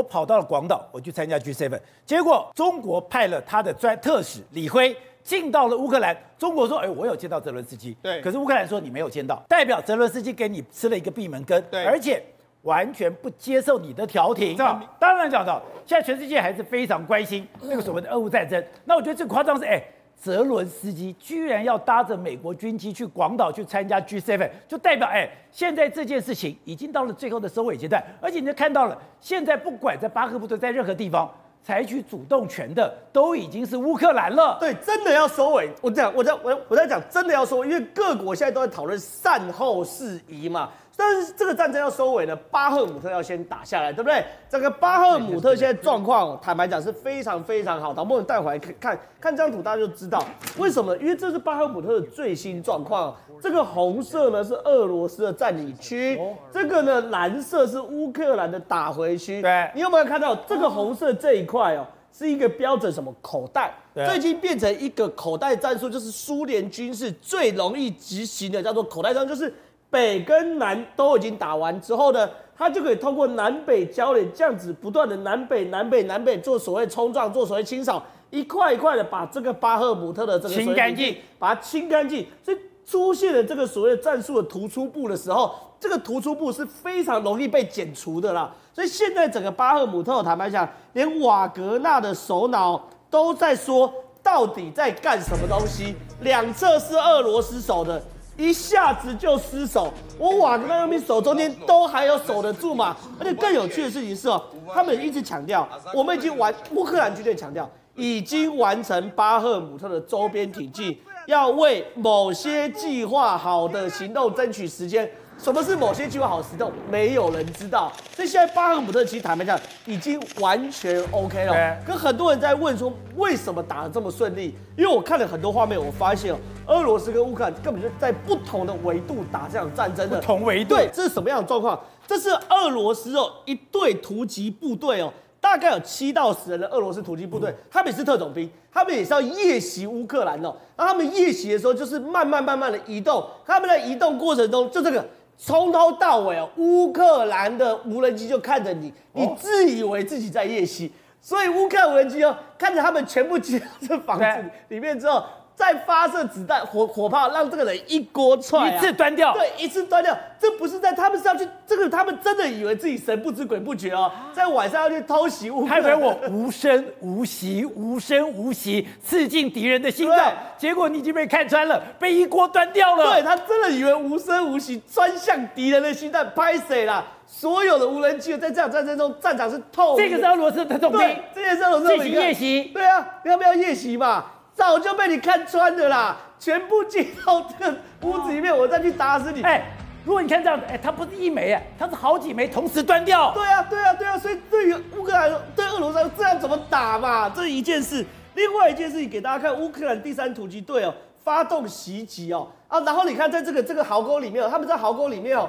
我跑到了广岛，我去参加 G7，结果中国派了他的专特使李辉进到了乌克兰。中国说：“哎，我有见到泽伦斯基。”对。可是乌克兰说：“你没有见到，代表泽伦斯基给你吃了一个闭门羹。”对。而且完全不接受你的调停。当然讲到现在全世界还是非常关心那个所谓的俄乌战争。那我觉得最夸张是，哎。泽伦斯基居然要搭着美国军机去广岛去参加 G7，就代表哎，现在这件事情已经到了最后的收尾阶段，而且你就看到了，现在不管在巴赫穆特，在任何地方采取主动权的，都已经是乌克兰了。对，真的要收尾。我讲，我在我我在讲，真的要收尾，因为各国现在都在讨论善后事宜嘛。但是这个战争要收尾呢，巴赫姆特要先打下来，对不对？这个巴赫姆特现在状况，坦白讲是非常非常好。导播，你带回来看看看这张图，大家就知道为什么？因为这是巴赫姆特的最新状况。这个红色呢是俄罗斯的占领区，这个呢蓝色是乌克兰的打回区。对，你有没有看到这个红色这一块哦？是一个标准什么口袋？这已经变成一个口袋战术，就是苏联军事最容易执行的，叫做口袋战术，就是。北跟南都已经打完之后呢，他就可以通过南北交联这样子不断的南北南北南北做所谓冲撞，做所谓清扫，一块一块的把这个巴赫姆特的这个清干净，把它清干净。所以出现了这个所谓的战术的突出部的时候，这个突出部是非常容易被剪除的啦。所以现在整个巴赫姆特，坦白讲，连瓦格纳的首脑都在说，到底在干什么东西？两侧是俄罗斯守的。一下子就失守，我瓦格纳那边守中间都还有守得住嘛？而且更有趣的事情是哦，他们一直强调，我们已经完，乌克兰军队强调已经完成巴赫姆特的周边挺进，要为某些计划好的行动争取时间。什么是某些计划好行动？没有人知道。所以现在巴赫姆特其实坦白讲已经完全 OK 了。可很多人在问说，为什么打得这么顺利？因为我看了很多画面，我发现哦，俄罗斯跟乌克兰根本就在不同的维度打这场战争的。不同维度。对，这是什么样的状况？这是俄罗斯哦，一队突击部队哦，大概有七到十人的俄罗斯突击部队，他们也是特种兵，他们也是要夜袭乌克兰哦。然后他们夜袭的时候，就是慢慢慢慢的移动，他们在移动过程中，就这个。从头到尾哦，乌克兰的无人机就看着你，你自以为自己在夜袭，所以乌克兰无人机哦，看着他们全部进到这房子里面之后。再发射子弹火火炮，让这个人一锅踹、啊，一次端掉。对，一次端掉。这不是在他们是要去这个，他们真的以为自己神不知鬼不觉哦，在晚上要去偷袭乌克兰。还以为我无声无息、无声无息刺进敌人的心脏，结果你已经被看穿了，被一锅端掉了。对，他真的以为无声无息钻向敌人的心脏，拍谁啦？所有的无人机在这场战争中，战场是透明。这个是俄罗斯特种兵，这件事俄罗斯进行夜袭。对啊，你要不要夜袭嘛？早就被你看穿了啦！全部进到这个屋子里面，我再去打死你。哎，如果你看这样子，哎，它不是一枚哎，它是好几枚同时端掉。对啊，对啊，对啊。所以对于乌克兰、对俄罗斯这样怎么打嘛？这一件事。另外一件事情给大家看，乌克兰第三突击队哦，发动袭击哦啊，然后你看在这个这个壕沟里面哦，他们在壕沟里面哦，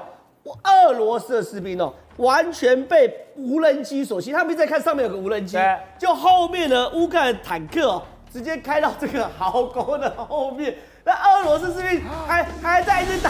俄罗斯的士兵哦，完全被无人机所袭。他们在看上面有个无人机，就后面呢，乌克兰坦克哦。直接开到这个壕沟的后面，那俄罗斯士兵还还在一直打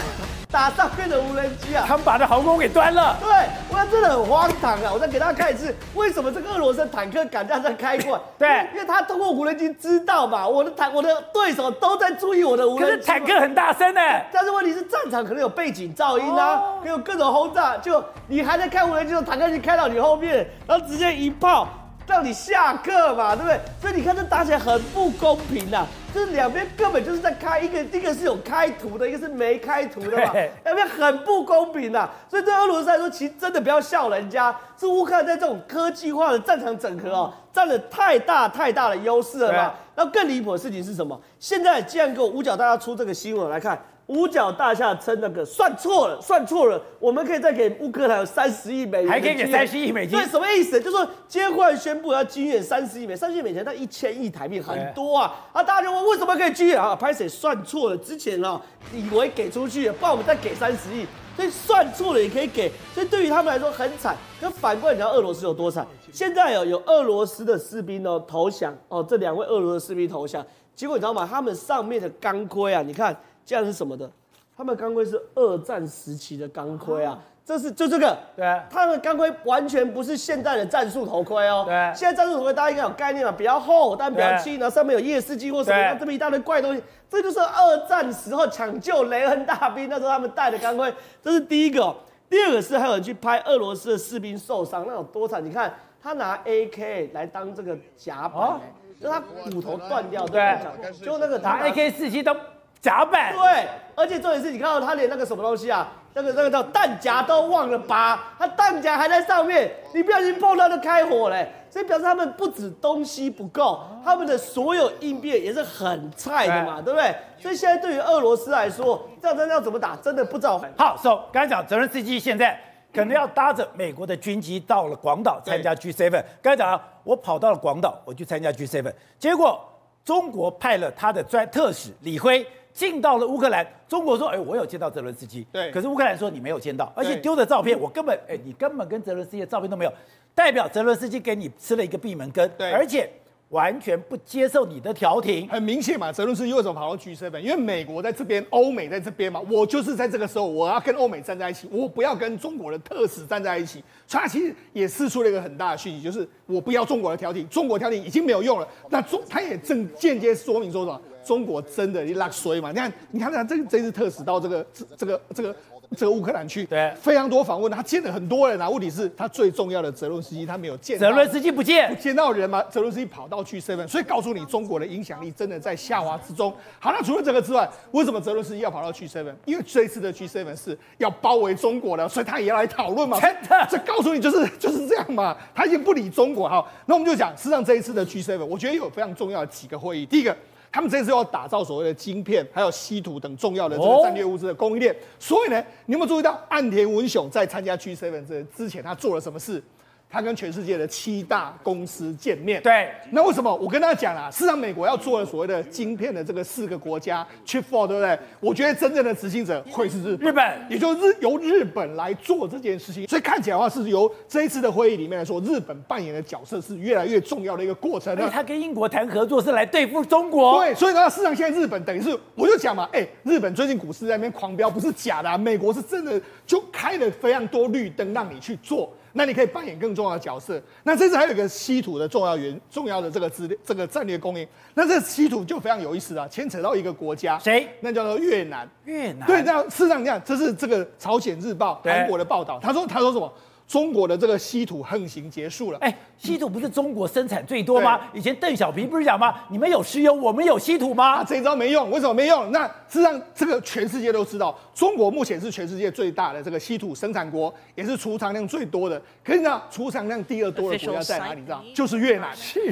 打上面的无人机啊！他们把这壕沟给端了。对，我看真的很荒唐啊！我再给大家看一次，为什么这个俄罗斯的坦克敢这样开过来？对，因为他通过无人机知道嘛，我的坦我的对手都在注意我的无人机。可是坦克很大声呢，但是问题是战场可能有背景噪音啊，可能有各种轰炸，就你还在看无人机的，坦克就开到你后面，然后直接一炮。让你下课嘛，对不对？所以你看这打起来很不公平呐，这两边根本就是在开一个，一个是有开图的，一个是没开图的嘛，两边很不公平呐。所以对俄罗斯来说，其实真的不要笑人家，是乌克兰在这种科技化的战场整合哦，占了太大太大的优势了嘛。然后更离谱的事情是什么？现在既然给我五角大家出这个新闻来看。五角大厦称那个算错了，算错了，我们可以再给乌克兰有三十亿美元，还可以给三十亿美金。对，什么意思？就是说，今天忽然宣布要军援三十亿美，三十亿美元，那一千亿台币很多啊！啊，大家就问为什么可以军援啊？拍谁算错了？之前啊，以为给出去，不然我们再给三十亿，所以算错了也可以给。所以对于他们来说很惨。可反过来，你知道俄罗斯有多惨？现在有有俄罗斯的士兵哦投降哦，这两位俄罗斯士兵投降，结果你知道吗？他们上面的钢盔啊，你看。这样是什么的？他们钢盔是二战时期的钢盔啊，这是就这个，对，他的钢盔完全不是现在的战术头盔哦。对，现在战术头盔大家应该有概念了，比较厚，但比较轻，然后上面有夜视镜或什么，这么一大堆怪东西，这就是二战时候抢救雷恩大兵那时候他们戴的钢盔。这是第一个，第二个是还有人去拍俄罗斯的士兵受伤，那有多惨？你看他拿 AK 来当这个甲板，哦、就他骨头断掉，对，就那个拿 AK 四七当甲板，对，而且重点是你看到他连那个什么东西啊？那个那个叫弹夹都忘了拔，他弹夹还在上面，你不小心碰到就开火嘞，所以表示他们不止东西不够，他们的所有应变也是很菜的嘛，对不对？所以现在对于俄罗斯来说，这样真的要怎么打，真的不知道。好，so 刚才讲泽连斯基现在可能要搭着美国的军机到了广岛参加 G7，刚才讲了，我跑到了广岛，我去参加 G7，结果中国派了他的专特使李辉。进到了乌克兰，中国说：“哎，我有见到泽伦斯基。”对，可是乌克兰说你没有见到，而且丢的照片我根本，哎，你根本跟泽伦斯基的照片都没有，代表泽伦斯基给你吃了一个闭门羹。对，而且完全不接受你的调停。很明显嘛，泽伦斯基为什么跑到 G7？因为美国在这边，欧美在这边嘛，我就是在这个时候我要跟欧美站在一起，我不要跟中国的特使站在一起。所以他其实也释出了一个很大的讯息，就是我不要中国的调停，中国调停已经没有用了。那中他也正间接说明说什么？中国真的你拉衰嘛？你看，你看，他这这次特使到这个这这个这个这个乌克兰去，对，非常多访问，他见了很多人啊。问题是，他最重要的泽伦斯基他没有见，泽伦斯基不见，不见到人嘛？泽伦斯基跑到去问所以告诉你，中国的影响力真的在下滑之中。好，那除了这个之外，为什么泽伦斯基要跑到去问因为这一次的去问是要包围中国的，所以他也要来讨论嘛。真的，这告诉你就是就是这样嘛。他已经不理中国。好，那我们就讲，实际上这一次的 G7，我觉得有非常重要的几个会议。第一个。他们这次要打造所谓的晶片，还有稀土等重要的这个战略物资的供应链。所以呢，你有没有注意到岸田文雄在参加 G7 这之前，他做了什么事？他跟全世界的七大公司见面。对，那为什么？我跟大家讲啦，事实上美国要做的所谓的晶片的这个四个国家 Chip Four，对不对？我觉得真正的执行者会是日本，日本，也就是日由日本来做这件事情。所以看起来的话，是由这一次的会议里面来说，日本扮演的角色是越来越重要的一个过程。他跟英国谈合作是来对付中国。对，所以呢，事实上现在日本等于是，我就讲嘛，哎，日本最近股市在那边狂飙，不是假的啊，美国是真的就开了非常多绿灯让你去做。那你可以扮演更重要的角色。那这次还有一个稀土的重要源，重要的这个资这个战略供应。那这稀土就非常有意思啊，牵扯到一个国家，谁？那叫做越南。越南。对，那事实上你看，这是这个朝鲜日报韩国的报道，他说他说什么？中国的这个稀土横行结束了。哎，稀土不是中国生产最多吗？以前邓小平不是讲吗？你们有石油，我们有稀土吗？啊，这一招没用，为什么没用？那事实上，这个全世界都知道，中国目前是全世界最大的这个稀土生产国，也是储藏量最多的。可是呢，储藏量第二多的国家在哪里？你知道？就是越南。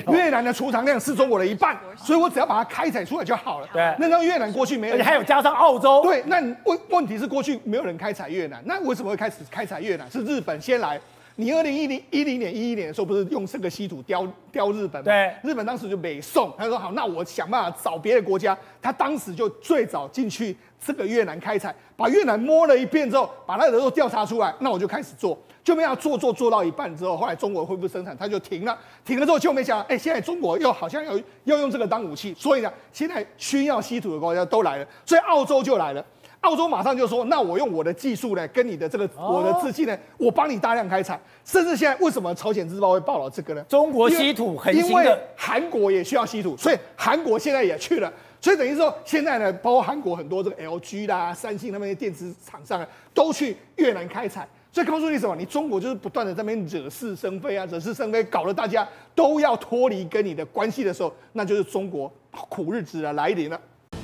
越南的储藏量是中国的一半，所以我只要把它开采出来就好了。对。那让越南过去没有，而且还有加上澳洲。对。那问问题是过去没有人开采越南，那为什么会开始开采越南？是日本先来。你二零一零一零年一一年的时候，不是用这个稀土雕雕日本吗？对，日本当时就北宋，他说好，那我想办法找别的国家。他当时就最早进去这个越南开采，把越南摸了一遍之后，把那个都调查出来，那我就开始做，就没想做做做到一半之后，后来中国恢复生产，他就停了，停了之后就没想到，哎，现在中国又好像要要用这个当武器，所以呢，现在需要稀土的国家都来了，所以澳洲就来了。澳洲马上就说：“那我用我的技术呢，跟你的这个我的资金呢，我帮你大量开采。甚至现在为什么朝鲜日报会报道这个呢？中国稀土很因为韩国也需要稀土，所以韩国现在也去了。所以等于说，现在呢，包括韩国很多这个 LG 啦、三星他们的电子厂商啊，都去越南开采。所以告诉你什么？你中国就是不断的在那边惹是生非啊，惹是生非，搞得大家都要脱离跟你的关系的时候，那就是中国苦日子啊来临了。”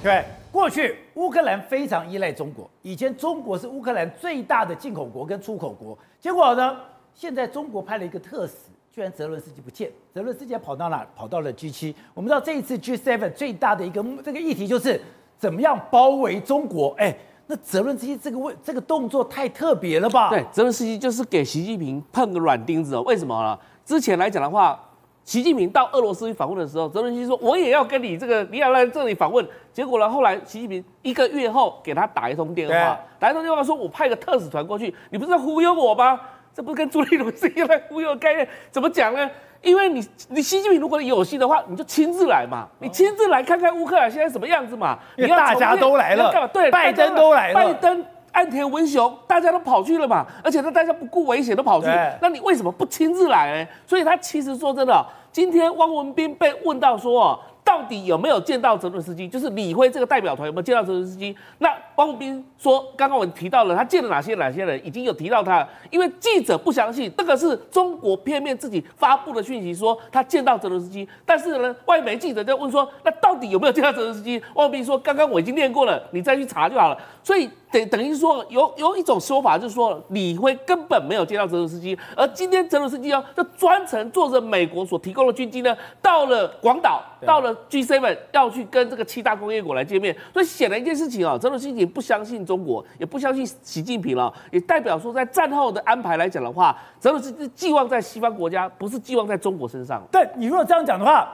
对，过去乌克兰非常依赖中国，以前中国是乌克兰最大的进口国跟出口国。结果呢，现在中国派了一个特使，居然泽伦斯基不见，泽伦斯基跑到哪？跑到了 G 七。我们知道这一次 G seven 最大的一个这个议题就是怎么样包围中国。哎，那泽伦斯基这个位这个动作太特别了吧？对，泽伦斯基就是给习近平碰个软钉子哦。为什么呢？之前来讲的话。习近平到俄罗斯去访问的时候，泽连斯基说：“我也要跟你这个，你要来这里访问。”结果呢，后来习近平一个月后给他打一通电话，打一通电话说：“我派个特使团过去，你不是在忽悠我吗？这不是跟朱立伦是一样的忽悠的概念？怎么讲呢？因为你，你习近平如果你有心的话，你就亲自来嘛，你亲自来看看乌克兰现在什么样子嘛。你要大家都来了，对，拜登都来了，拜登。”岸田文雄大家都跑去了嘛，而且他大家不顾危险都跑去，那你为什么不亲自来呢？所以他其实说真的，今天汪文斌被问到说。到底有没有见到泽伦斯基？就是李辉这个代表团有没有见到泽伦斯基？那汪文斌说，刚刚我提到了他见了哪些哪些人，已经有提到他，因为记者不相信，这个是中国片面自己发布的讯息，说他见到泽伦斯基。但是呢，外媒记者在问说，那到底有没有见到泽伦斯基？汪文斌说，刚刚我已经练过了，你再去查就好了。所以等等于说，有有一种说法就是说，李辉根本没有见到泽伦斯基，而今天泽伦斯基哦，就专程坐着美国所提供的军机呢，到了广岛，到了。G7 要去跟这个七大工业国来见面，所以显然一件事情啊，泽伦斯基不相信中国，也不相信习近平了，也代表说在战后的安排来讲的话，泽伦斯基寄望在西方国家，不是寄望在中国身上。对，你如果这样讲的话，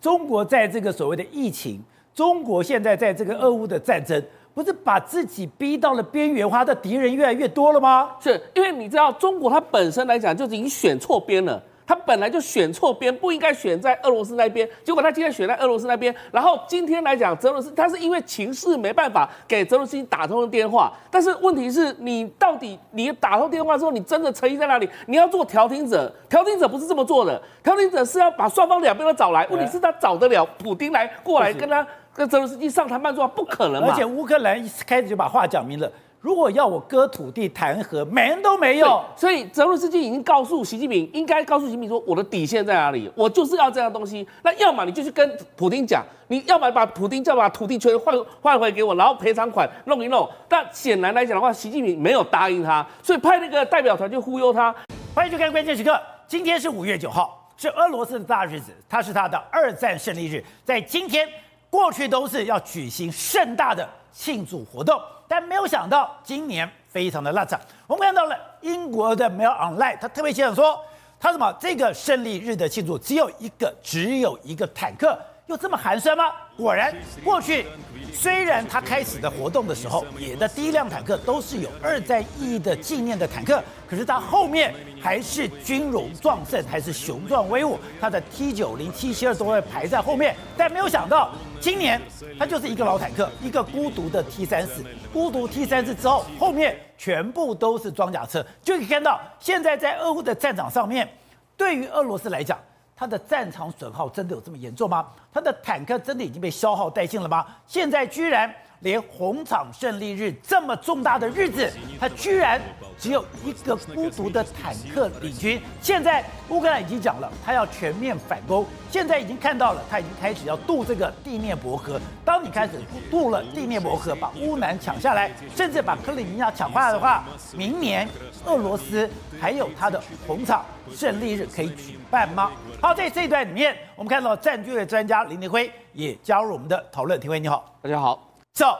中国在这个所谓的疫情，中国现在在这个俄乌的战争，不是把自己逼到了边缘化，的敌人越来越多了吗？是因为你知道，中国它本身来讲就是已经选错边了。他本来就选错边，不应该选在俄罗斯那边，结果他今天选在俄罗斯那边。然后今天来讲，泽伦斯他是因为情势没办法给泽伦斯基打通了电话。但是问题是你到底你打通电话之后，你真的诚意在哪里？你要做调停者，调停者不是这么做的，调停者是要把双方两边都找来。问题是他找得了普丁来过来跟他跟泽伦斯基上谈判桌，不可能嘛。而且乌克兰一开始就把话讲明了。如果要我割土地谈和，门都没有。所以泽伦斯基已经告诉习近平，应该告诉习近平说，我的底线在哪里？我就是要这样东西。那要么你就去跟普丁讲，你要么把普丁叫把土地全换换回给我，然后赔偿款弄一弄。但显然来讲的话，习近平没有答应他，所以派那个代表团去忽悠他。欢迎去看关键时刻，今天是五月九号，是俄罗斯的大日子，它是他的二战胜利日。在今天，过去都是要举行盛大的庆祝活动。但没有想到，今年非常的拉扯。我们看到了英国的 Mail Online，他特别写说，他什么这个胜利日的庆祝只有一个，只有一个坦克，有这么寒酸吗？果然，过去虽然他开始的活动的时候，野的第一辆坦克都是有二战意义的纪念的坦克，可是他后面还是军容壮盛，还是雄壮威武，他的 T 九零、T 七二都会排在后面。但没有想到，今年他就是一个老坦克，一个孤独的 T 三四，孤独 T 三四之后，后面全部都是装甲车，就可以看到现在在俄乌的战场上面，对于俄罗斯来讲。它的战场损耗真的有这么严重吗？它的坦克真的已经被消耗殆尽了吗？现在居然连红场胜利日这么重大的日子，它居然只有一个孤独的坦克领军。现在乌克兰已经讲了，他要全面反攻。现在已经看到了，他已经开始要渡这个地面伯河。当你开始渡了地面伯河，把乌南抢下来，甚至把克里米亚抢下来的话，明年俄罗斯还有它的红场胜利日可以举办吗？好，在这一段里面，我们看到战略专家林廷辉也加入我们的讨论。廷辉你好，大家好。走，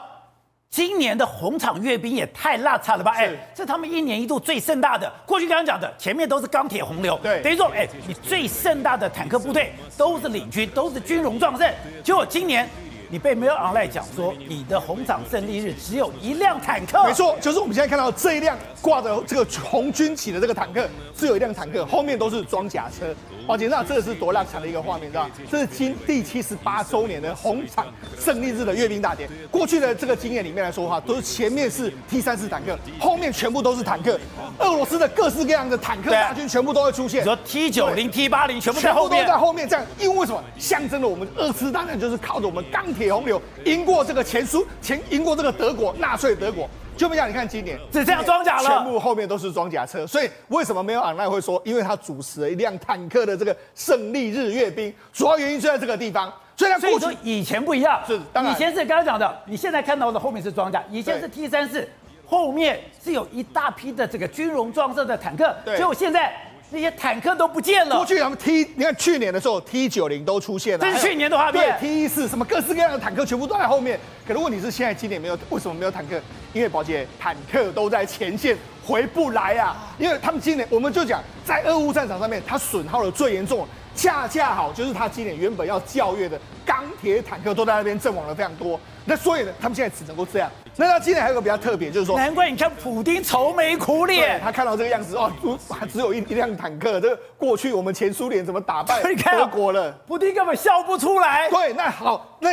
今年的红场阅兵也太拉差了吧？哎，这他们一年一度最盛大的。过去刚刚讲的，前面都是钢铁洪流，对，等于说，哎，你最盛大的坦克部队都是领军，都是军容壮盛。结果今年。你被 Mail Online 讲说，你的红场胜利日只有一辆坦克。没错，就是我们现在看到这一辆挂着这个红军旗的这个坦克，只有一辆坦克，后面都是装甲车。宝杰，那这是多拉长的一个画面，知道吗？这是今第七十八周年的红场胜利日的阅兵大典。过去的这个经验里面来说的话，都是前面是 T 三四坦克，后面全部都是坦克。俄罗斯的各式各样的坦克大军全部都会出现，说 T 九零、T 八零全部在后面，都在后面这样，因为为什么？象征了我们二次大战就是靠着我们钢铁洪流赢过这个前苏前赢过这个德国纳粹德国。就不像你看今年只这样装甲了，全部后面都是装甲车，所以为什么没有 online 会说？因为他主持了一辆坦克的这个胜利日阅兵，主要原因就在这个地方。虽然过去以前不一样，是当然以前是刚刚讲的，你现在看到的后面是装甲，以前是 T 三四，后面是有一大批的这个军容壮盛的坦克，结果现在。那些坦克都不见了。过去他们 T，你看去年的时候 T 九零都出现了，这是去年的画面。对，T 四什么各式各样的坦克全部都在后面。可如果你是现在今年没有，为什么没有坦克？因为宝姐坦克都在前线回不来啊。因为他们今年我们就讲在俄乌战场上面，他损耗的最严重，恰恰好就是他今年原本要校阅的钢铁坦克都在那边阵亡了非常多。那所以呢，他们现在只能够这样。那他今年还有个比较特别，就是说，难怪你看普丁愁眉苦脸，他看到这个样子哦，还只有一一辆坦克，这个过去我们前苏联怎么打败德国了？普丁根本笑不出来。对，那好，那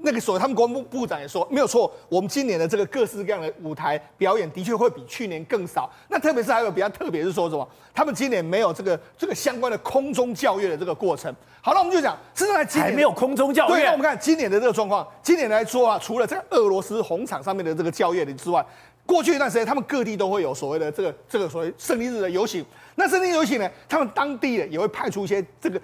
那个时候他们国防部部长也说没有错，我们今年的这个各式各样的舞台表演的确会比去年更少。那特别是还有比较特别是说什么？他们今年没有这个这个相关的空中教阅的这个过程。好了，我们就讲，现在今年还没有空中教阅。对，那我们看今年的这个状况，今年来说啊，除了在俄罗斯红场上面的这个教阅的之外，过去一段时间他们各地都会有所谓的这个这个所谓胜利日的游行。那胜利游行呢，他们当地的也会派出一些这个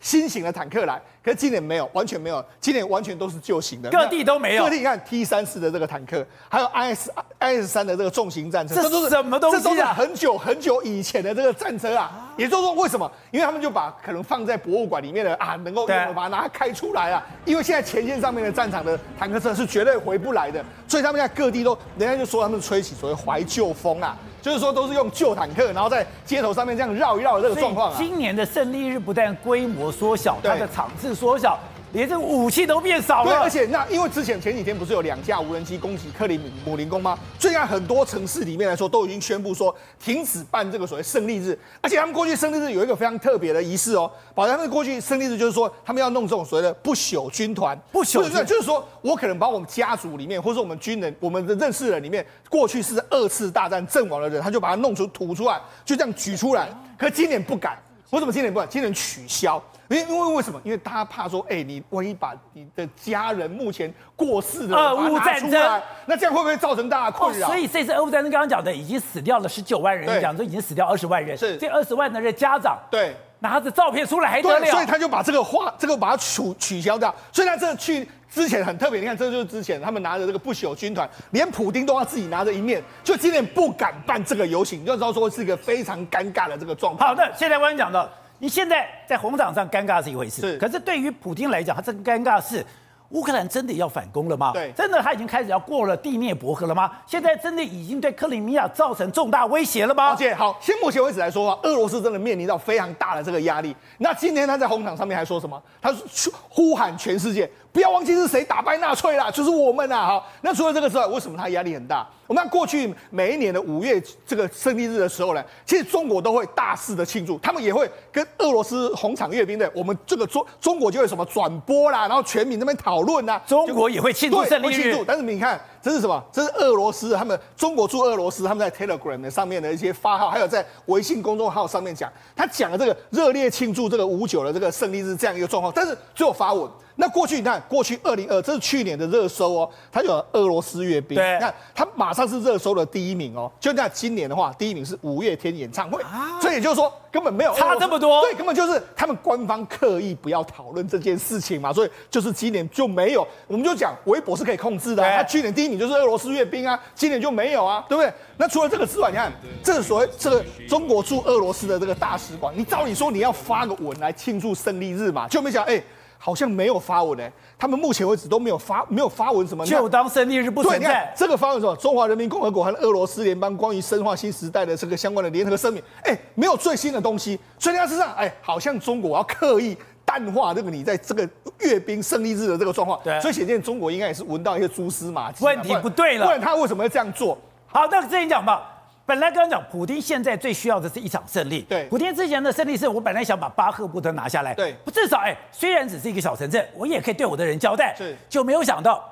新型的坦克来。可是今年没有，完全没有，今年完全都是旧型的，各地都没有。各地你看 T 三四的这个坦克，还有 IS IS 三的这个重型战车，这都是什么东西啊？这都是很久很久以前的这个战车啊。也就是说，为什么？因为他们就把可能放在博物馆里面的啊，能够用把它拿开出来啊。因为现在前线上面的战场的坦克车是绝对回不来的，所以他们现在各地都，人家就说他们吹起所谓怀旧风啊。就是说，都是用旧坦克，然后在街头上面这样绕一绕的这个状况啊。今年的胜利日不但规模缩小，它的场次缩小。连这个武器都变少了，对，而且那因为之前前几天不是有两架无人机攻击克里姆林宫吗？最近很多城市里面来说都已经宣布说停止办这个所谓胜利日，而且他们过去胜利日有一个非常特别的仪式哦，把他们过去胜利日就是说他们要弄这种所谓的不朽军团，不朽军团就是说我可能把我们家族里面或者我们军人我们的认识人里面过去是二次大战阵亡的人，他就把它弄出吐出来，就这样举出来，可今年不敢，为什么今年不敢？今年取消。因为因为为什么？因为大家怕说，哎、欸，你万一把你的家人目前过世的俄乌战争，那这样会不会造成大家困扰、哦？所以这次俄乌战争刚刚讲的已经死掉了十九万人，讲说已经死掉二十万人，是这二十万的人家长，对，拿着照片出来还得了？所以他就把这个话，这个把它取取消掉。所以他这去之前很特别，你看，这就是之前他们拿着这个不朽军团，连普丁都要自己拿着一面，就今天不敢办这个游行，你就知道说是一个非常尴尬的这个状况。好的，现在我跟你讲的。你现在在红场上尴尬是一回事，是。可是对于普丁来讲，他这个尴尬是，乌克兰真的要反攻了吗？对，真的他已经开始要过了第聂伯河了吗？现在真的已经对克里米亚造成重大威胁了吗？而且好，现目前为止来说啊，俄罗斯真的面临到非常大的这个压力。那今天他在红场上面还说什么？他呼喊全世界。不要忘记是谁打败纳粹啦，就是我们啦！好，那除了这个之外，为什么他压力很大？我们看过去每一年的五月这个胜利日的时候呢，其实中国都会大肆的庆祝，他们也会跟俄罗斯红场阅兵的，我们这个中中国就会什么转播啦，然后全民那边讨论呐，中国也会庆祝胜利日，庆祝。但是你看，这是什么？这是俄罗斯他们中国驻俄罗斯他们在 Telegram 的上面的一些发号，还有在微信公众号上面讲，他讲的这个热烈庆祝这个五九的这个胜利日这样一个状况，但是最后发文。那过去你看，过去二零二，这是去年的热搜哦，它有俄罗斯阅兵，对，你看它马上是热搜的第一名哦。就那今年的话，第一名是五月天演唱会，啊、所以也就是说根本没有差这么多，对，根本就是他们官方刻意不要讨论这件事情嘛，所以就是今年就没有，我们就讲微博是可以控制的、啊，他去年第一名就是俄罗斯阅兵啊，今年就没有啊，对不对？那除了这个之外，你看，这个所谓这个中国驻俄罗斯的这个大使馆，你照理说你要发个文来庆祝胜利日嘛，就没想哎。欸好像没有发文哎，他们目前为止都没有发没有发文什么，就当胜利日不存在。这个发文什么？中华人民共和国和俄罗斯联邦关于深化新时代的这个相关的联合声明，哎，没有最新的东西。所以你看，事实上，哎，好像中国要刻意淡化这个你在这个阅兵胜利日的这个状况。对，所以显见中国应该也是闻到一些蛛丝马迹，问题不对了。不然他为什么要这样做？好，那个之前讲吧。本来刚刚讲，普京现在最需要的是一场胜利。对，普京之前的胜利是我本来想把巴赫穆特拿下来。对，至少哎，虽然只是一个小城镇，我也可以对我的人交代。是，就没有想到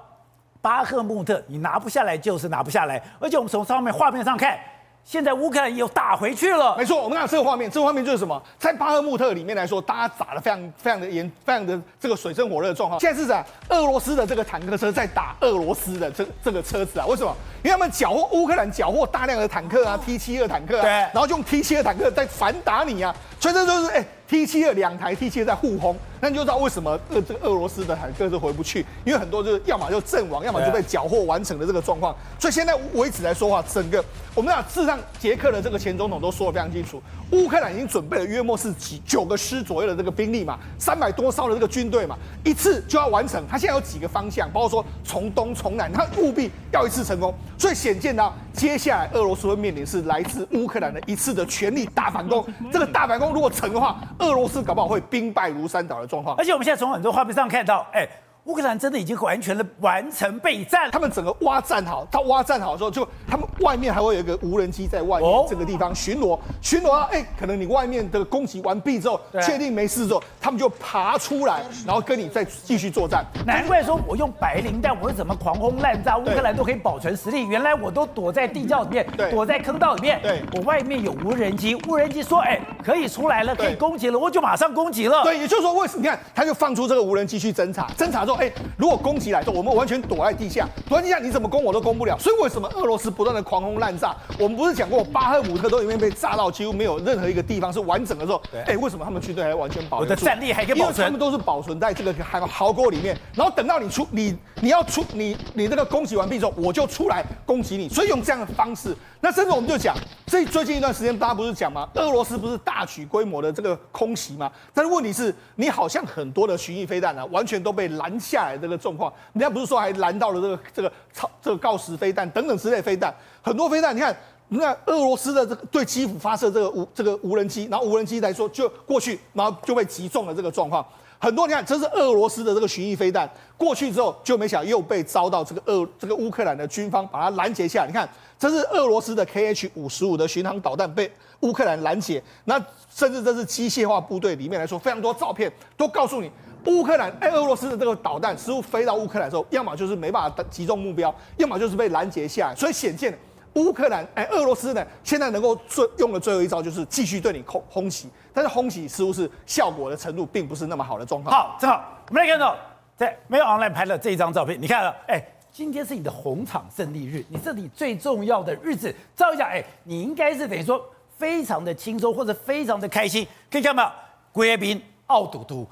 巴赫穆特你拿不下来就是拿不下来，而且我们从上面画面上看。现在乌克兰又打回去了。没错，我们看这个画面，这个画面就是什么？在巴赫穆特里面来说，大家打得非常非常的严，非常的这个水深火热的状况。现在是在俄罗斯的这个坦克车在打俄罗斯的这这个车子啊？为什么？因为他们缴获乌克兰缴获大量的坦克啊，T 七二坦克啊，对，然后就用 T 七二坦克在反打你啊，所以这就是哎。T 七二两台 T 七二在互轰，那你就知道为什么俄这个俄罗斯的坦克是回不去，因为很多就是要么就阵亡，要么就被缴获完成的这个状况。所以现在为止来说话，整个我们讲事实上，捷克的这个前总统都说的非常清楚，乌克兰已经准备了约莫是几九个师左右的这个兵力嘛，三百多艘的这个军队嘛，一次就要完成。他现在有几个方向，包括说从东从南，他务必要一次成功。所以显见到接下来俄罗斯会面临是来自乌克兰的一次的全力大反攻。这个大反攻如果成的话，俄罗斯搞不好会兵败如山倒状况，而且我们现在从很多画面上看到，哎，乌克兰真的已经完全的完成备战，他们整个挖战好，他挖战好的时候，就他们外面还会有一个无人机在外面这个地方巡逻，巡逻啊，哎，可能你外面的攻击完毕之后，确定没事之后，他们就爬出来，然后跟你再继续作战。难怪说我用白磷弹，我是怎么狂轰滥炸，乌克兰都可以保存实力。原来我都躲在地窖里面，躲在坑道里面，对，我外面有无人机，无人机说，哎，可以出来了，可以攻击了，我就马上攻击了。对，也就是说，为什么你看他就放出这个无人机去侦查，侦查之后。哎，如果攻击来之后，我们完全躲在地下，躲在地下，你怎么攻我都攻不了。所以为什么俄罗斯不断的狂轰滥炸？我们不是讲过巴赫姆特都已经被炸到几乎没有任何一个地方是完整的时候，哎，为什么他们军队还完全保存？我的战力还可以保存？因为他们都是保存在这个壕壕沟里面，然后等到你出你你要出你你这个攻击完毕之后，我就出来攻击你。所以用这样的方式，那甚至我们就讲，最最近一段时间大家不是讲吗？俄罗斯不是大举规模的这个空袭吗？但是问题是，你好像很多的巡弋飞弹啊，完全都被拦下来这个状况。人家不是说还拦到了这个这个超这个锆石飞弹等等之类飞弹，很多飞弹，你看，你看俄罗斯的这个对基辅发射这个无这个无人机，然后无人机来说就过去，然后就被击中了这个状况。很多你看，这是俄罗斯的这个巡弋飞弹过去之后，就没想又被遭到这个俄这个乌克兰的军方把它拦截下来。你看，这是俄罗斯的 KH 五十五的巡航导弹被乌克兰拦截，那甚至这是机械化部队里面来说，非常多照片都告诉你。乌克兰哎，俄罗斯的这个导弹似乎飞到乌克兰之后，要么就是没办法击中目标，要么就是被拦截下来。所以显见乌克兰哎，俄罗斯呢现在能够最用的最后一招就是继续对你空轰袭，但是轰袭似乎是效果的程度并不是那么好的状况。好，正好我们来看到在没有 online 拍的这一张照片，你看了哎，今天是你的红场胜利日，你这里最重要的日子，照一下哎，你应该是等于说非常的轻松或者非常的开心，可以看到没有贵宾奥嘟嘟。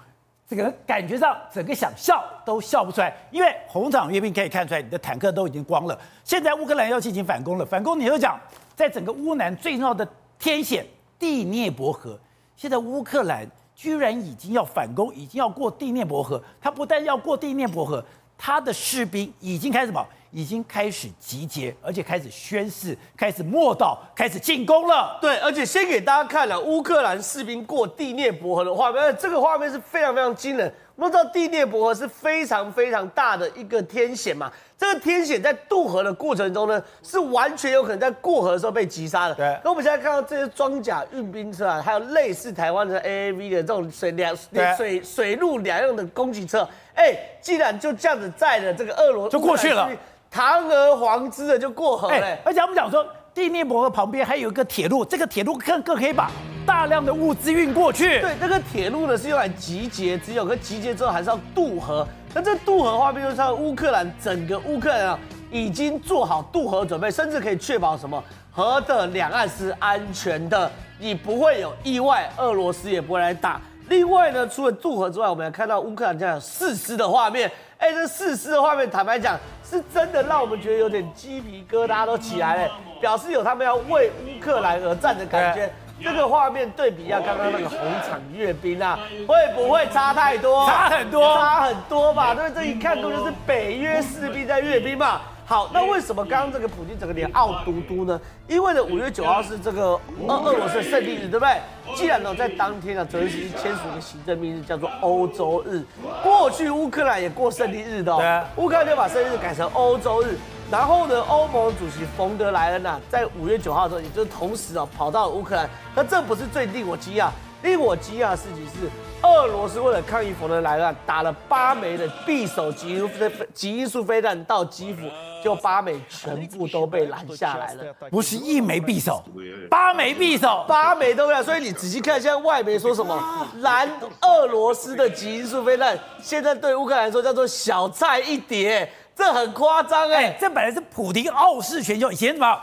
这个感觉上，整个想笑都笑不出来，因为红场阅兵可以看出来，你的坦克都已经光了。现在乌克兰要进行反攻了，反攻你就讲，在整个乌南最重要的天险第聂伯河，现在乌克兰居然已经要反攻，已经要过第聂伯河。他不但要过第聂伯河，他的士兵已经开始跑？已经开始集结，而且开始宣誓，开始默祷，开始进攻了。对，而且先给大家看了乌克兰士兵过第聂伯河的画面，这个画面是非常非常惊人。我们知道地裂伯河是非常非常大的一个天险嘛，这个天险在渡河的过程中呢，是完全有可能在过河的时候被击杀的。对。那我们现在看到这些装甲运兵车啊，还有类似台湾的 AAV 的这种水两水水陆两用的攻击车，哎，既然就这样子载着这个俄罗斯就过去了。堂而皇之的就过河了，欸，而且我们讲说，地面博河旁边还有一个铁路，这个铁路更更可以把大量的物资运过去。对，这个铁路呢是用来集结，只有个集结之后还是要渡河。那这渡河画面就是像乌克兰整个乌克兰啊，已经做好渡河准备，甚至可以确保什么河的两岸是安全的，你不会有意外，俄罗斯也不会来打。另外呢，除了渡河之外，我们还看到乌克兰这样誓师的画面。哎，这誓师的画面，坦白讲，是真的让我们觉得有点鸡皮疙瘩都起来了，表示有他们要为乌克兰而战的感觉。这个画面对比一下刚刚那个红场阅兵啊，会不会差太多？差很多，差很多吧？对，这一看都就是北约士兵在阅兵嘛。好，那为什么刚刚这个普京整个脸奥嘟嘟呢？因为呢，五月九号是这个俄俄罗斯的胜利日，对不对？既然呢，在当天呢，泽连斯基签署一个行政命令，叫做欧洲日。过去乌克兰也过胜利日的哦，乌克兰就把胜利日改成欧洲日。然后呢，欧盟主席冯德莱恩呐，在五月九号的时候，也就是同时啊，跑到了乌克兰。那这不是最令我惊讶，令我惊讶的事情是。俄罗斯为了抗议冯德莱恩，打了八枚的匕首极音飞极音速飞弹到基辅，就八枚全部都被拦下来了。不是一枚匕首，八枚匕首，八枚都被拦。所以你仔细看，现在外媒说什么？拦俄罗斯的极音速飞弹，现在对乌克兰来说叫做小菜一碟，这很夸张哎。这本来是普京傲视全球，以前什么？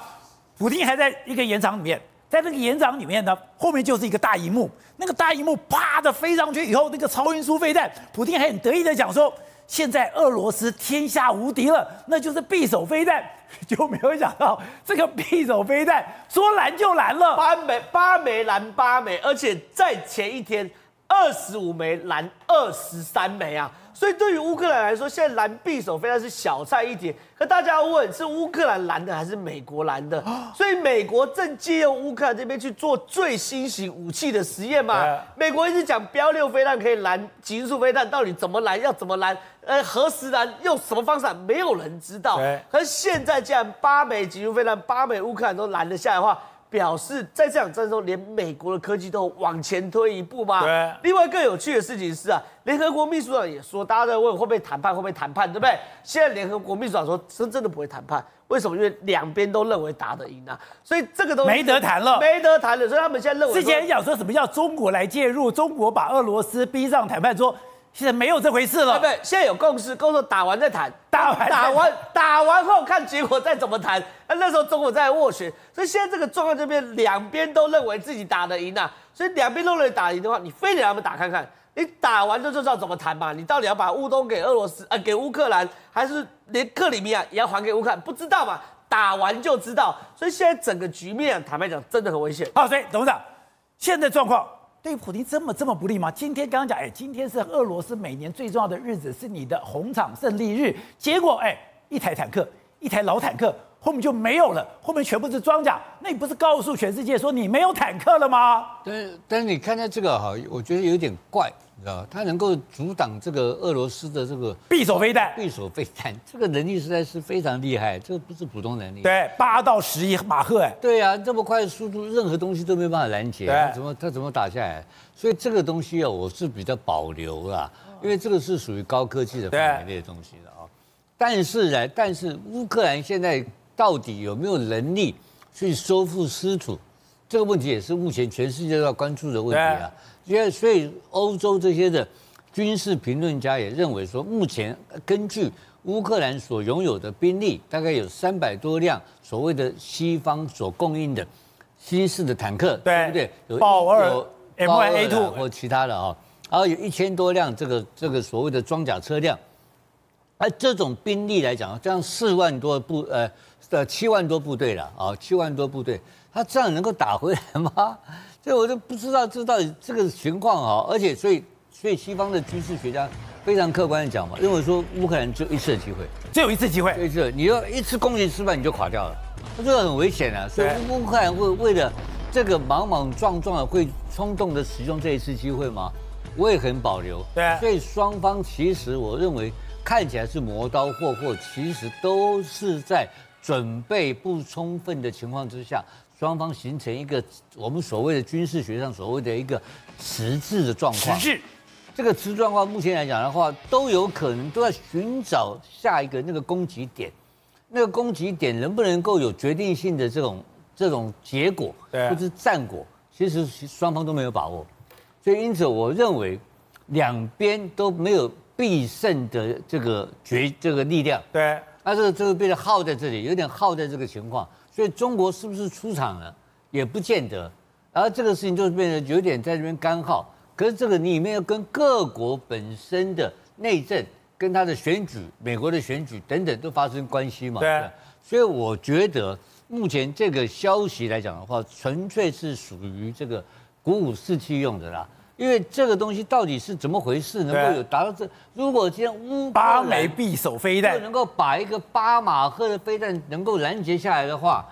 普京还在一个演场里面。在那个演讲里面呢，后面就是一个大荧幕，那个大荧幕啪的飞上去以后，那个超音速飞弹，普天还很得意的讲说，现在俄罗斯天下无敌了，那就是匕首飞弹，就没有想到这个匕首飞弹说拦就拦了，八枚八枚拦八枚，而且在前一天，二十五枚拦二十三枚啊。所以对于乌克兰来说，现在拦匕首飞弹是小菜一碟。可大家要问，是乌克兰拦的还是美国拦的？所以美国正借用乌克兰这边去做最新型武器的实验嘛。美国一直讲标六飞弹可以拦极音速飞弹，到底怎么拦？要怎么拦？呃，何时拦？用什么方式？没有人知道。可是现在既然八枚极音速飞弹，八枚乌克兰都拦得下来的话。表示在这场战争中，连美国的科技都往前推一步吗？对。另外更有趣的事情是啊，联合国秘书长也说，大家在问会不会谈判，会不会谈判，对不对？现在联合国秘书长说，真真的不会谈判。为什么？因为两边都认为打得赢啊，所以这个都没得谈了，没得谈了。所以他们现在认为，之前讲说什么叫中国来介入，中国把俄罗斯逼上谈判桌。现在没有这回事了，对不对？现在有共识，共识打完再谈，打完打完打完后看结果再怎么谈。那那时候中国在斡旋，所以现在这个状况这边两边都认为自己打得赢啊，所以两边都认为打赢的话，你非得让他们打看看，你打完就就知道怎么谈嘛。你到底要把乌东给俄罗斯，呃，给乌克兰，还是连克里米亚也要还给乌克兰？不知道嘛，打完就知道。所以现在整个局面，坦白讲，真的很危险。好，所以董事长，现在状况。对普京这么这么不利吗？今天刚刚讲，哎，今天是俄罗斯每年最重要的日子，是你的红场胜利日。结果，哎，一台坦克，一台老坦克，后面就没有了，后面全部是装甲。那你不是告诉全世界说你没有坦克了吗？但但是你看到这个哈，我觉得有点怪。你知道他能够阻挡这个俄罗斯的这个匕首飞弹，匕首飞弹 这个能力实在是非常厉害，这个不是普通能力。对，八到十一马赫，哎，对呀、啊，这么快的速度，任何东西都没办法拦截，对怎么他怎么打下来？所以这个东西啊，我是比较保留啦，因为这个是属于高科技的范围内的东西的啊。但是呢，但是乌克兰现在到底有没有能力去收复失土？这个问题也是目前全世界都要关注的问题啊。因为所以欧洲这些的军事评论家也认为说，目前根据乌克兰所拥有的兵力，大概有三百多辆所谓的西方所供应的新式的坦克，对，对不对？有豹二、M1 A2 或其他的啊，然后有一千多辆这个这个所谓的装甲车辆。而这种兵力来讲，这样四万多部呃呃七万多部队了啊，七万多部队。他这样能够打回来吗？所以我就不知道这到底这个情况啊！而且，所以，所以西方的军事学家非常客观的讲嘛，认为说乌克兰只有一次的机会，只有一次机会，一次，你要一次攻击失败你就垮掉了，那这个很危险啊！所以乌克兰会为了这个莽莽撞撞的会冲动的使用这一次机会吗？我也很保留。对，所以双方其实我认为看起来是磨刀霍霍，其实都是在准备不充分的情况之下。双方形成一个我们所谓的军事学上所谓的一个迟滞的状况。迟滞，这个迟滞状况目前来讲的话，都有可能都在寻找下一个那个攻击点，那个攻击点能不能够有决定性的这种这种结果，或是战果，其实双方都没有把握。所以因此，我认为两边都没有必胜的这个决这个力量。对，那这个这个变得耗在这里，有点耗在这个情况。所以中国是不是出场了，也不见得。然后这个事情就变得有点在这边干耗。可是这个里面要跟各国本身的内政、跟他的选举、美国的选举等等都发生关系嘛。对。所以我觉得目前这个消息来讲的话，纯粹是属于这个鼓舞士气用的啦。因为这个东西到底是怎么回事，能够有达到这？如果今天乌八枚匕首飞弹能够把一个巴马赫的飞弹能够拦截下来的话，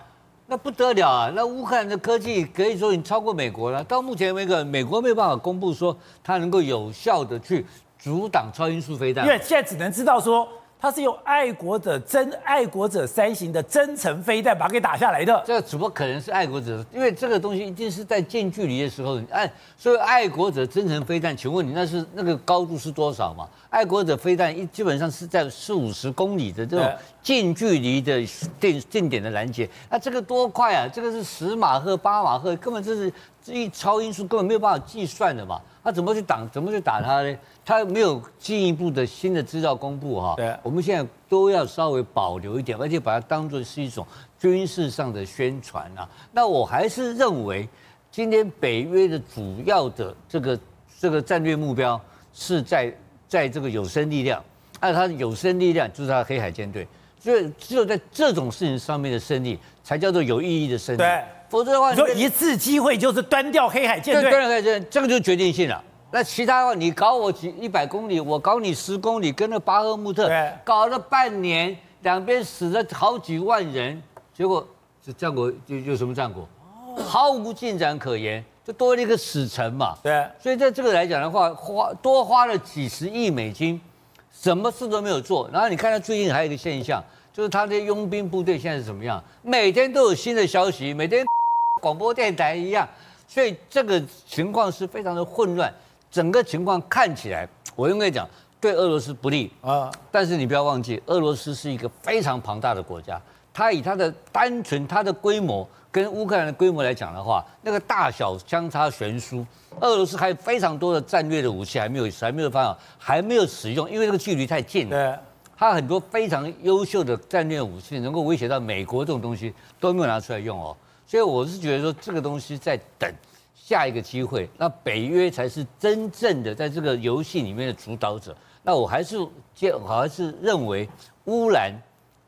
那不得了啊！那乌克兰的科技可以说已经超过美国了。到目前为止，美国没有办法公布说它能够有效的去阻挡超音速飞弹，因为现在只能知道说。他是用爱国者真爱国者三型的真程飞弹把它给打下来的，这怎么可能是爱国者？因为这个东西一定是在近距离的时候，哎，所以爱国者真程飞弹，请问你那是那个高度是多少嘛？爱国者飞弹一基本上是在四五十公里的这种近距离的定定点的拦截，那这个多快啊？这个是十马赫、八马赫，根本就是一超音速，根本没有办法计算的嘛。他怎么去挡？怎么去打他呢？他没有进一步的新的资料公布哈。对，我们现在都要稍微保留一点，而且把它当做是一种军事上的宣传啊。那我还是认为，今天北约的主要的这个这个战略目标是在在这个有生力量，而他的有生力量就是他的黑海舰队。所以只有在这种事情上面的胜利，才叫做有意义的胜利。对。否则的话，你说一次机会就是端掉黑海舰队，端掉黑海舰队，这个就决定性了。那其他话你搞我几一百公里，我搞你十公里，跟那巴赫穆特对搞了半年，两边死了好几万人，结果这战果就有什么战果？毫无进展可言，就多了一个死城嘛。对，所以在这个来讲的话，花多花了几十亿美金，什么事都没有做。然后你看他最近还有一个现象，就是他的佣兵部队现在是怎么样？每天都有新的消息，每天广播电台一样，所以这个情况是非常的混乱。整个情况看起来，我应该讲对俄罗斯不利啊。但是你不要忘记，俄罗斯是一个非常庞大的国家，它以它的单纯它的规模。跟乌克兰的规模来讲的话，那个大小相差悬殊。俄罗斯还有非常多的战略的武器还没有还没有发展，还没有使用，因为这个距离太近了。对，它很多非常优秀的战略武器能够威胁到美国这种东西都没有拿出来用哦。所以我是觉得说，这个东西在等下一个机会，那北约才是真正的在这个游戏里面的主导者。那我还是接，我还是认为乌兰。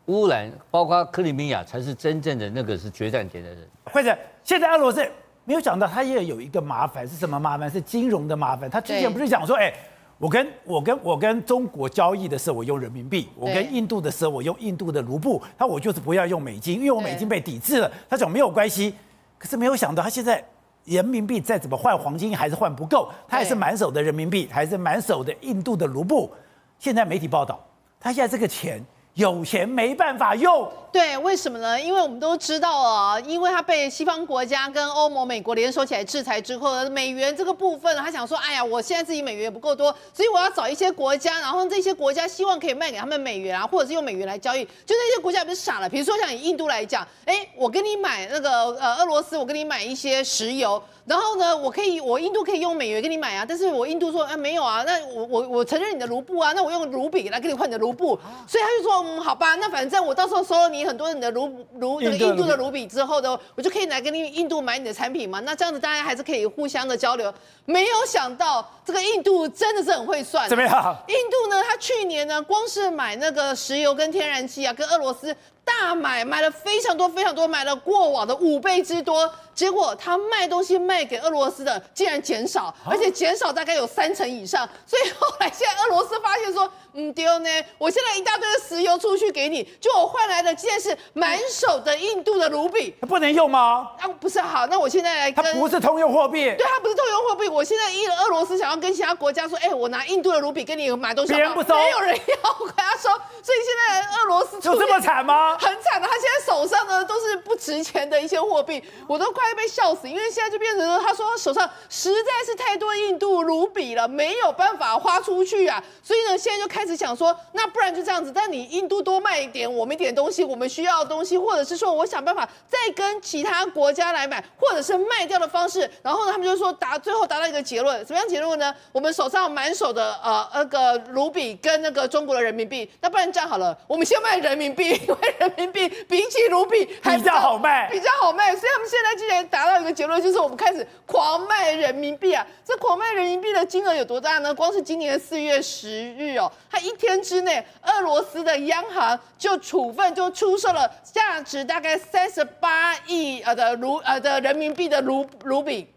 乌兰包括克里米亚才是真正的那个是决战点的人。或者现在俄罗斯没有想到，他也有一个麻烦是什么麻烦？是金融的麻烦。他之前不是讲说，哎，我跟我跟我跟中国交易的时候我用人民币，我跟印度的时候我用印度的卢布，他我就是不要用美金，因为我美金被抵制了。他讲没有关系，可是没有想到他现在人民币再怎么换黄金还是换不够，他还是满手的人民币，还是满手的印度的卢布。现在媒体报道，他现在这个钱。有钱没办法用，对，为什么呢？因为我们都知道啊，因为他被西方国家跟欧盟、美国联手起来制裁之后，美元这个部分，他想说，哎呀，我现在自己美元也不够多，所以我要找一些国家，然后这些国家希望可以卖给他们美元啊，或者是用美元来交易。就那些国家不是傻了，比如说像以印度来讲，哎，我跟你买那个呃俄罗斯，我跟你买一些石油。然后呢，我可以，我印度可以用美元给你买啊，但是我印度说，啊，没有啊，那我我我承认你的卢布啊，那我用卢比来给你换你的卢布，所以他就说，嗯，好吧，那反正我到时候收了你很多你的卢卢那个印度的卢比之后呢，我就可以来跟你印度买你的产品嘛，那这样子大家还是可以互相的交流。没有想到这个印度真的是很会算，怎么样？印度呢，他去年呢，光是买那个石油跟天然气啊，跟俄罗斯。大买买了非常多非常多，买了过往的五倍之多，结果他卖东西卖给俄罗斯的竟然减少，而且减少大概有三成以上，所以后来现在俄罗斯发现说。嗯，丢呢，我现在一大堆的石油出去给你，就我换来的竟然是满手的印度的卢比，不能用吗？啊，不是，好，那我现在来跟，它不是通用货币，对，它不是通用货币。我现在一俄罗斯想要跟其他国家说，哎，我拿印度的卢比跟你买东西，别人不收，没有人要，我跟他说，所以现在俄罗斯有这么惨吗？很惨的，他现在手上呢都是不值钱的一些货币，我都快被笑死，因为现在就变成了，他说他手上实在是太多印度卢比了，没有办法花出去啊，所以呢，现在就开开始想说，那。那不然就这样子，但你印度多卖一点我们一点东西，我们需要的东西，或者是说我想办法再跟其他国家来买，或者是卖掉的方式。然后呢，他们就说达最后达到一个结论，什么样结论呢？我们手上满手的呃那个卢比跟那个中国的人民币，那不然这样好了，我们先卖人民币，因 为人民币比起卢比还比较好卖，比较好卖。所以他们现在竟然达到一个结论，就是我们开始狂卖人民币啊！这狂卖人民币的金额有多大呢？光是今年四月十日哦，他一天之内。俄罗斯的央行就处分，就出售了价值大概三十八亿呃的卢呃的人民币的卢卢比。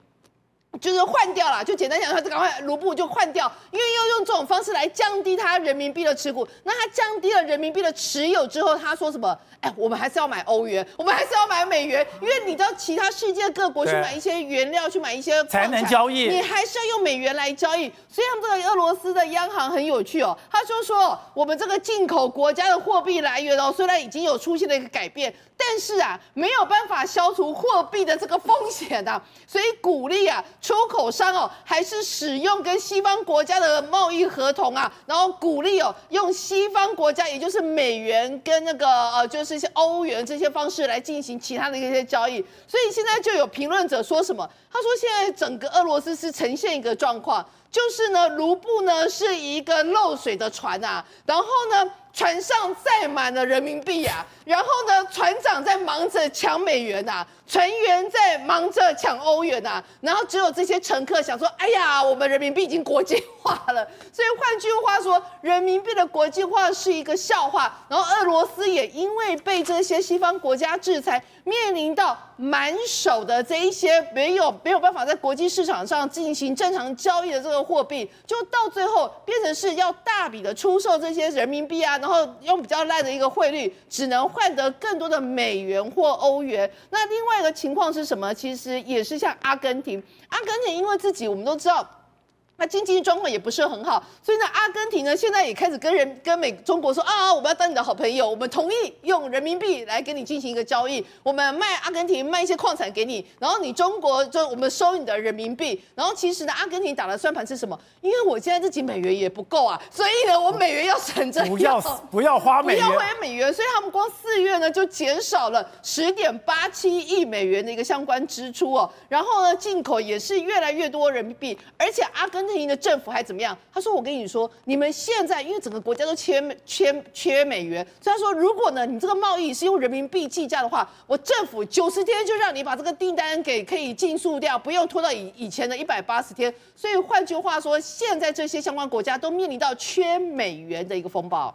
就是换掉了，就简单讲，他就赶快卢布就换掉，因为要用这种方式来降低他人民币的持股。那他降低了人民币的持有之后，他说什么？哎，我们还是要买欧元，我们还是要买美元，因为你知道其他世界各国去买一些原料，去买一些才能交易，你还是要用美元来交易。所以他们这个俄罗斯的央行很有趣哦，他就说我们这个进口国家的货币来源哦，虽然已经有出现了一个改变，但是啊，没有办法消除货币的这个风险的，所以鼓励啊。出口商哦，还是使用跟西方国家的贸易合同啊，然后鼓励哦，用西方国家，也就是美元跟那个呃，就是一些欧元这些方式来进行其他的一些交易。所以现在就有评论者说什么？他说现在整个俄罗斯是呈现一个状况，就是呢，卢布呢是一个漏水的船啊，然后呢。船上载满了人民币啊，然后呢，船长在忙着抢美元呐，船员在忙着抢欧元呐，然后只有这些乘客想说，哎呀，我们人民币已经国际化了。所以换句话说，人民币的国际化是一个笑话。然后俄罗斯也因为被这些西方国家制裁，面临到满手的这一些没有没有办法在国际市场上进行正常交易的这个货币，就到最后变成是要大笔的出售这些人民币啊，然后用比较烂的一个汇率，只能换得更多的美元或欧元。那另外一个情况是什么？其实也是像阿根廷，阿根廷因为自己我们都知道。那经济状况也不是很好，所以呢，阿根廷呢现在也开始跟人跟美中国说啊，我们要当你的好朋友，我们同意用人民币来跟你进行一个交易，我们卖阿根廷卖一些矿产给你，然后你中国就我们收你的人民币，然后其实呢，阿根廷打的算盘是什么？因为我现在自己美元也不够啊，所以呢，我美元要省着不要不要花美元，不要花美元，所以他们光四月呢就减少了十点八七亿美元的一个相关支出哦，然后呢，进口也是越来越多人民币，而且阿根。根廷的政府还怎么样？他说：“我跟你说，你们现在因为整个国家都缺缺缺美元，所以说，如果呢你这个贸易是用人民币计价的话，我政府九十天就让你把这个订单给可以尽速掉，不用拖到以以前的一百八十天。所以换句话说，现在这些相关国家都面临到缺美元的一个风暴。”